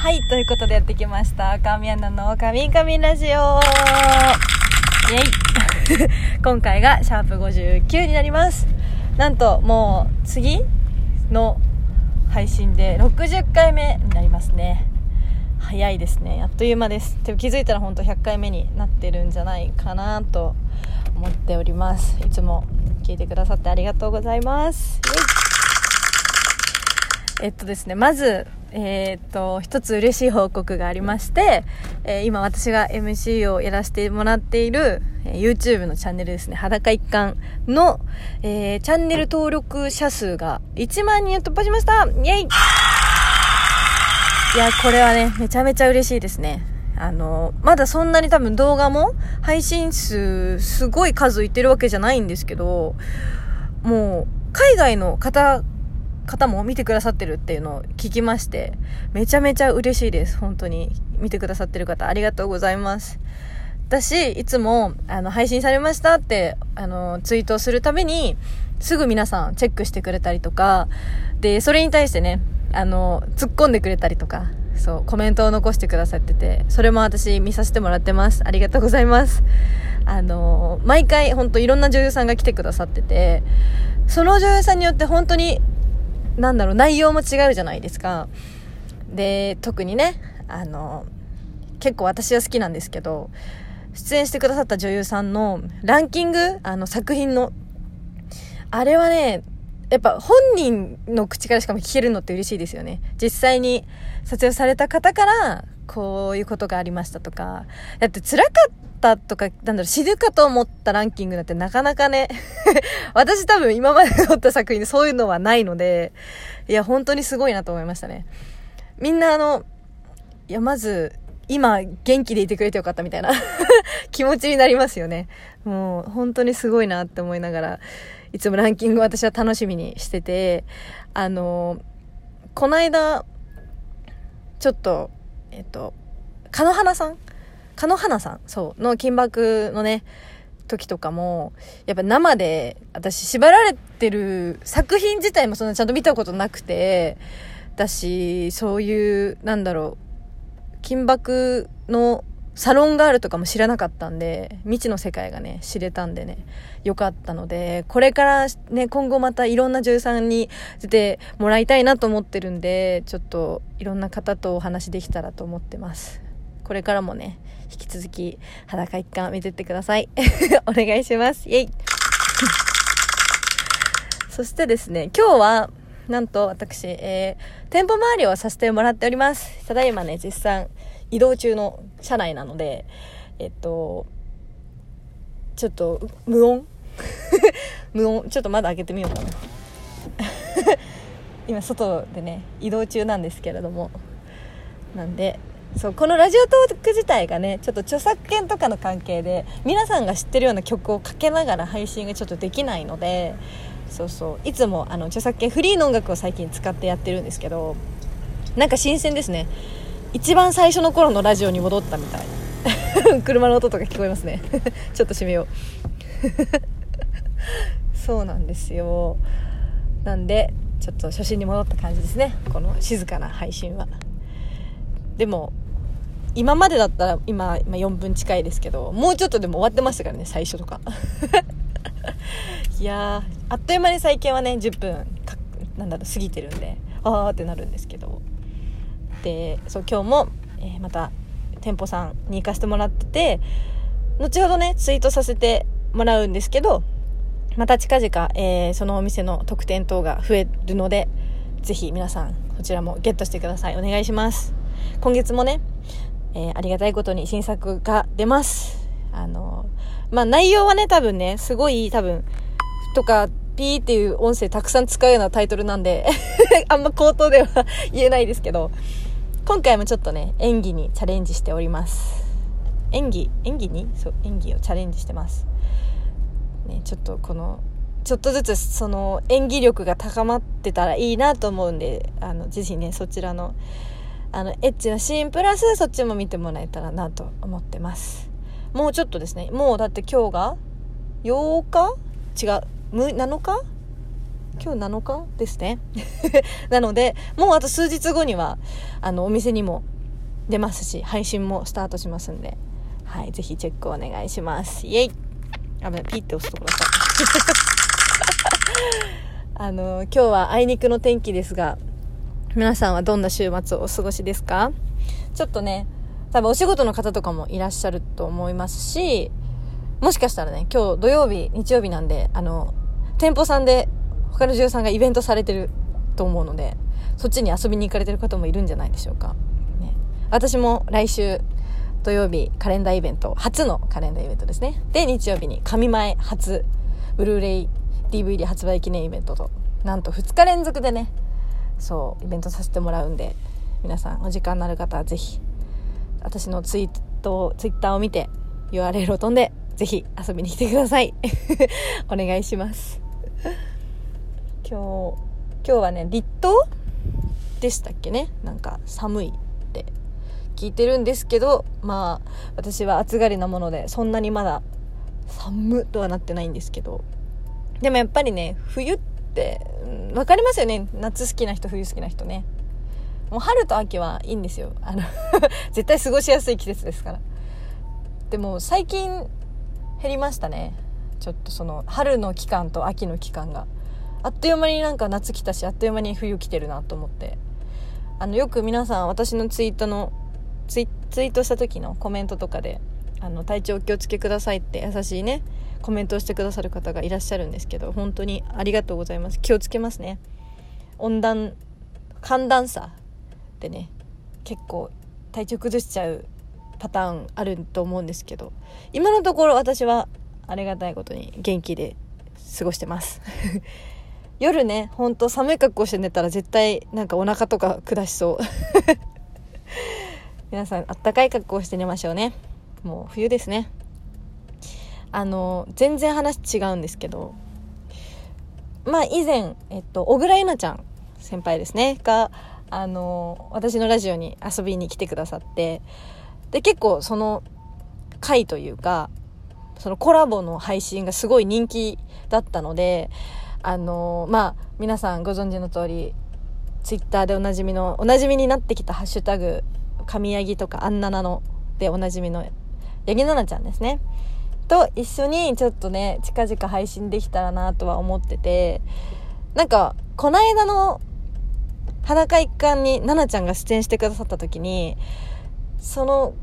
はい、ということでやってきました。神アナの神々ラジオイェイ 今回がシャープ59になります。なんと、もう次の配信で60回目になりますね。早いですね。あっという間です。でも気づいたら本当100回目になってるんじゃないかなと思っております。いつも聞いてくださってありがとうございます。イェイえっとですね、まず、えーっと、一つ嬉しい報告がありまして、えー今私が MC をやらせてもらっている、えー YouTube のチャンネルですね、裸一貫の、えーチャンネル登録者数が1万人を突破しましたイェイいや、これはね、めちゃめちゃ嬉しいですね。あの、まだそんなに多分動画も配信数すごい数いってるわけじゃないんですけど、もう、海外の方、方も見てくださってるっていうのを聞きまして、めちゃめちゃ嬉しいです。本当に。見てくださってる方、ありがとうございます。私、いつも、あの、配信されましたって、あの、ツイートするために、すぐ皆さんチェックしてくれたりとか、で、それに対してね、あの、突っ込んでくれたりとか、そう、コメントを残してくださってて、それも私見させてもらってます。ありがとうございます。あの、毎回本当いろんな女優さんが来てくださってて、その女優さんによって本当に、なんだろう、内容も違うじゃないですか。で、特にね、あの、結構私は好きなんですけど、出演してくださった女優さんのランキング、あの作品の、あれはね、やっぱ本人の口からしかも聞けるのって嬉しいですよね。実際に撮影された方から、こういうことがありましたとか。だって辛かったとか、なんだろう、死ぬかと思ったランキングなんてなかなかね、私多分今まで撮った作品でそういうのはないので、いや、本当にすごいなと思いましたね。みんなあの、いや、まず、今、元気でいてくれてよかったみたいな気持ちになりますよね。もう、本当にすごいなって思いながら、いつもランキング私は楽しみにしてて、あの、この間、ちょっと、えっと、かのはなさん？かのはなさん？そう、の金箔のね、時とかも、やっぱ生で、私縛られてる作品自体もそんなちゃんと見たことなくて、だし、そういう、なんだろう、金箔のサロンがあるとかも知らなかったんで、未知の世界がね、知れたんでね、よかったので、これからね、今後またいろんな女優さんに出てもらいたいなと思ってるんで、ちょっといろんな方とお話できたらと思ってます。これからもね、引き続き裸一貫見てってください。お願いします。イェイ そしてですね、今日は、なんと私、えー、店舗周りをさせてもらっております。ただいまね、絶賛移動中の車内なので、えっと、ちょっと、無音？無音、ちょっとまだ開けてみようかな。今、外でね、移動中なんですけれども。なんで、そう、このラジオトーク自体がね、ちょっと著作権とかの関係で、皆さんが知ってるような曲をかけながら配信がちょっとできないので、そうそういつもあの著作権フリーの音楽を最近使ってやってるんですけどなんか新鮮ですね一番最初の頃のラジオに戻ったみたい。車の音とか聞こえますね。ちょっと閉めよう。そうなんですよ。なんでちょっと初心に戻った感じですね。この静かな配信は。でも今までだったら今今4分近いですけどもうちょっとでも終わってましたからね最初とか。いやあっという間に最近はね10分なんだろう過ぎてるんであーってなるんですけど。でそう今日も、えーまた店舗さんに行かせてもらってて後ほどねツイートさせてもらうんですけどまた近々、えーそのお店の特典等が増えるのでぜひ皆さんこちらもゲットしてください。お願いします。今月もね、えーありがたいことに新作が出ます。あのまあ内容はね多分ねすごい多分とか、ピーっていう音声たくさん使うようなタイトルなんで、あんま口頭では 言えないですけど、今回もちょっとね、演技にチャレンジしております。演技、演技に？そう、演技をチャレンジしてます。ね、ちょっとこの、ちょっとずつその演技力が高まってたらいいなと思うんで、あの、ぜひね、そちらの、あの、エッチなシーンプラスそっちも見てもらえたらなと思ってます。もうちょっとですね、もうだって今日が8日？違う、7日？今日7日ですね。なので、もうあと数日後には、あの、お店にも出ますし、配信もスタートしますんで、はい、ぜひチェックお願いします。イェイあ、ピッて押すところさ。あの、今日はあいにくの天気ですが、皆さんはどんな週末をお過ごしですか？ちょっとね、多分お仕事の方とかもいらっしゃると思いますし、もしかしたらね、今日土曜日、日曜日なんで、あの、店舗さんで他の女優さんがイベントされてると思うので、そっちに遊びに行かれてる方もいるんじゃないでしょうか。ね、私も来週土曜日カレンダーイベント、初のカレンダーイベントですね。で、日曜日に神前初、ブルーレイ DVD 発売記念イベントと、なんと2日連続でね、そう、イベントさせてもらうんで、皆さんお時間のある方はぜひ、私のツイート、ツイッターを見て URL を飛んで、ぜひ遊びに来てください。お願いします。今日、今日はね、立冬でしたっけね？なんか寒いって聞いてるんですけど、まあ、私は暑がりなもので、そんなにまだ寒とはなってないんですけど、でもやっぱりね、冬って、わ分かりますよね？夏好きな人、冬好きな人ね。もう春と秋はいいんですよ。あの 絶対過ごしやすい季節ですから。でも最近減りましたねちょっとその春の期間と秋の期間があっという間になんか夏来たしあっという間に冬来てるなと思って。あのよく皆さん私のツイートのツイートした時のコメントとかであの体調お気をつけくださいって優しいねコメントをしてくださる方がいらっしゃるんですけど本当にありがとうございます。気をつけますね。温暖寒暖差でね結構体調崩しちゃうパターンあると思うんですけど今のところ私はありがたいことに元気で過ごしてます。夜ねほんと寒い格好して寝たら絶対なんかお腹とか下しそう。皆さんあったかい格好して寝ましょうね。もう冬ですね。あの全然話違うんですけどまあ以前えっと小倉優奈ちゃん先輩ですね。があの私のラジオに遊びに来てくださってで、結構その回というか、そのコラボの配信がすごい人気だったので、あのー、まあ、皆さんご存知の通り、ツイッターでおなじみの、おなじみになってきたハッシュタグ、神ヤギとかアンナナのでおなじみのヤギナナちゃんですね。と一緒にちょっとね、近々配信できたらなとは思ってて、なんか、こないだの裸一貫にナナちゃんが出演してくださった時に、その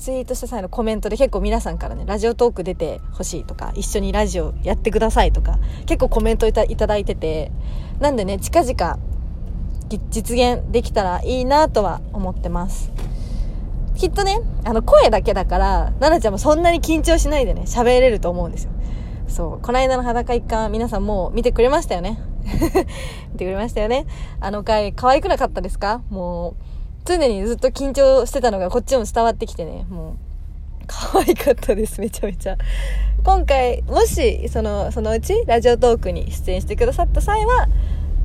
ツイートした際のコメントで結構皆さんからね、ラジオトーク出てほしいとか、一緒にラジオやってくださいとか、結構コメントいただいてて、なんでね、近々実現できたらいいなとは思ってます。きっとね、あの声だけだから、奈々ちゃんもそんなに緊張しないでね、喋れると思うんですよ。そう、この間の裸一貫皆さんもう見てくれましたよね。見てくれましたよね。あの回可愛くなかったですか？もう、常にずっと緊張してたのがこっちも伝わってきてね、もう、可愛かったです、めちゃめちゃ。今回、もし、その、そのうち、ラジオトークに出演してくださった際は、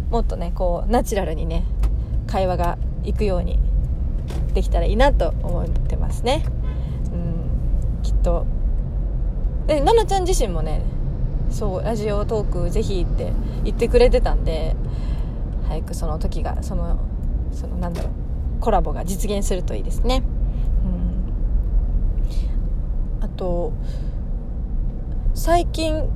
もっとね、こう、ナチュラルにね、会話がいくようにできたらいいなと思ってますね。うん、きっと。で、奈々ちゃん自身もね、そう、ラジオトークぜひって言ってくれてたんで、早くその時が、その、その、なんだろう、コラボが実現するといいですね。うん、あと最近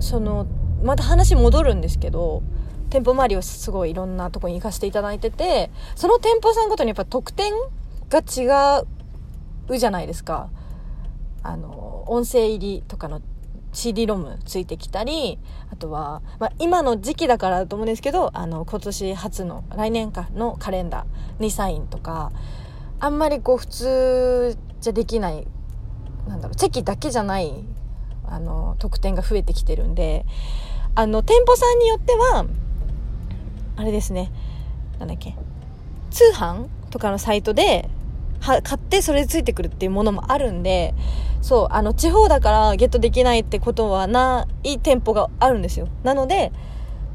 そのまた話戻るんですけど店舗周りをすごいいろんなとこに行かせていただいててその店舗さんごとにやっぱ特典が違うじゃないですかあの音声入りとかの CD ロムついてきたり、あとは、まあ、今の時期だからだと思うんですけど、あの、今年初の、来年かのカレンダーにサインとか、あんまりこう普通じゃできない、なんだろう、チェキだけじゃない、あの、特典が増えてきてるんで、あの、店舗さんによっては、あれですね、なんだっけ、通販とかのサイトで、は、買ってそれでついてくるっていうものもあるんで、そう、あの、地方だからゲットできないってことはない店舗があるんですよ。なので、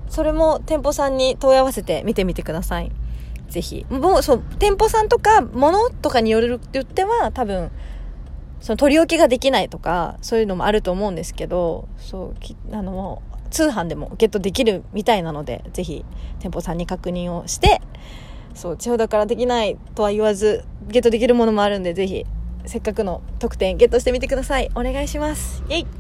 それも店舗さんに問い合わせて見てみてください。ぜひ。もう、そう、店舗さんとか、物とかによるって言っては、多分、その取り置きができないとか、そういうのもあると思うんですけど、そう、きあの、通販でもゲットできるみたいなので、ぜひ店舗さんに確認をして、そう、地方だからできないとは言わず、ゲットできるものもあるんで、ぜひ、せっかくの特典ゲットしてみてください。お願いします。イェイ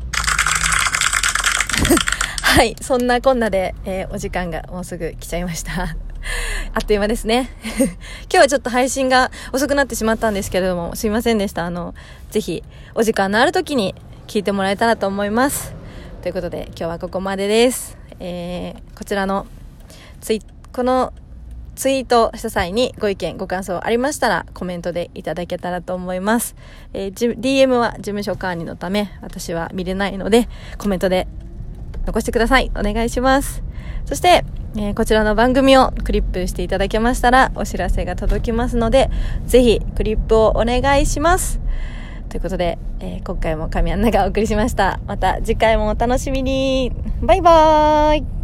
はい、そんなこんなで、えー、お時間がもうすぐ来ちゃいました。あっという間ですね。今日はちょっと配信が遅くなってしまったんですけれども、すいませんでした。あの、ぜひ、お時間のある時に聞いてもらえたらと思います。ということで、今日はここまでです。えー、こちらのツイ、このツイートした際にご意見、ご感想ありましたらコメントでいただけたらと思います。えー、DM は事務所管理のため私は見れないのでコメントで残してください。お願いします。そして、えー、こちらの番組をクリップしていただけましたらお知らせが届きますので、ぜひクリップをお願いします。ということで、えー、今回も神アンナがお送りしました。また次回もお楽しみに。バイバーイ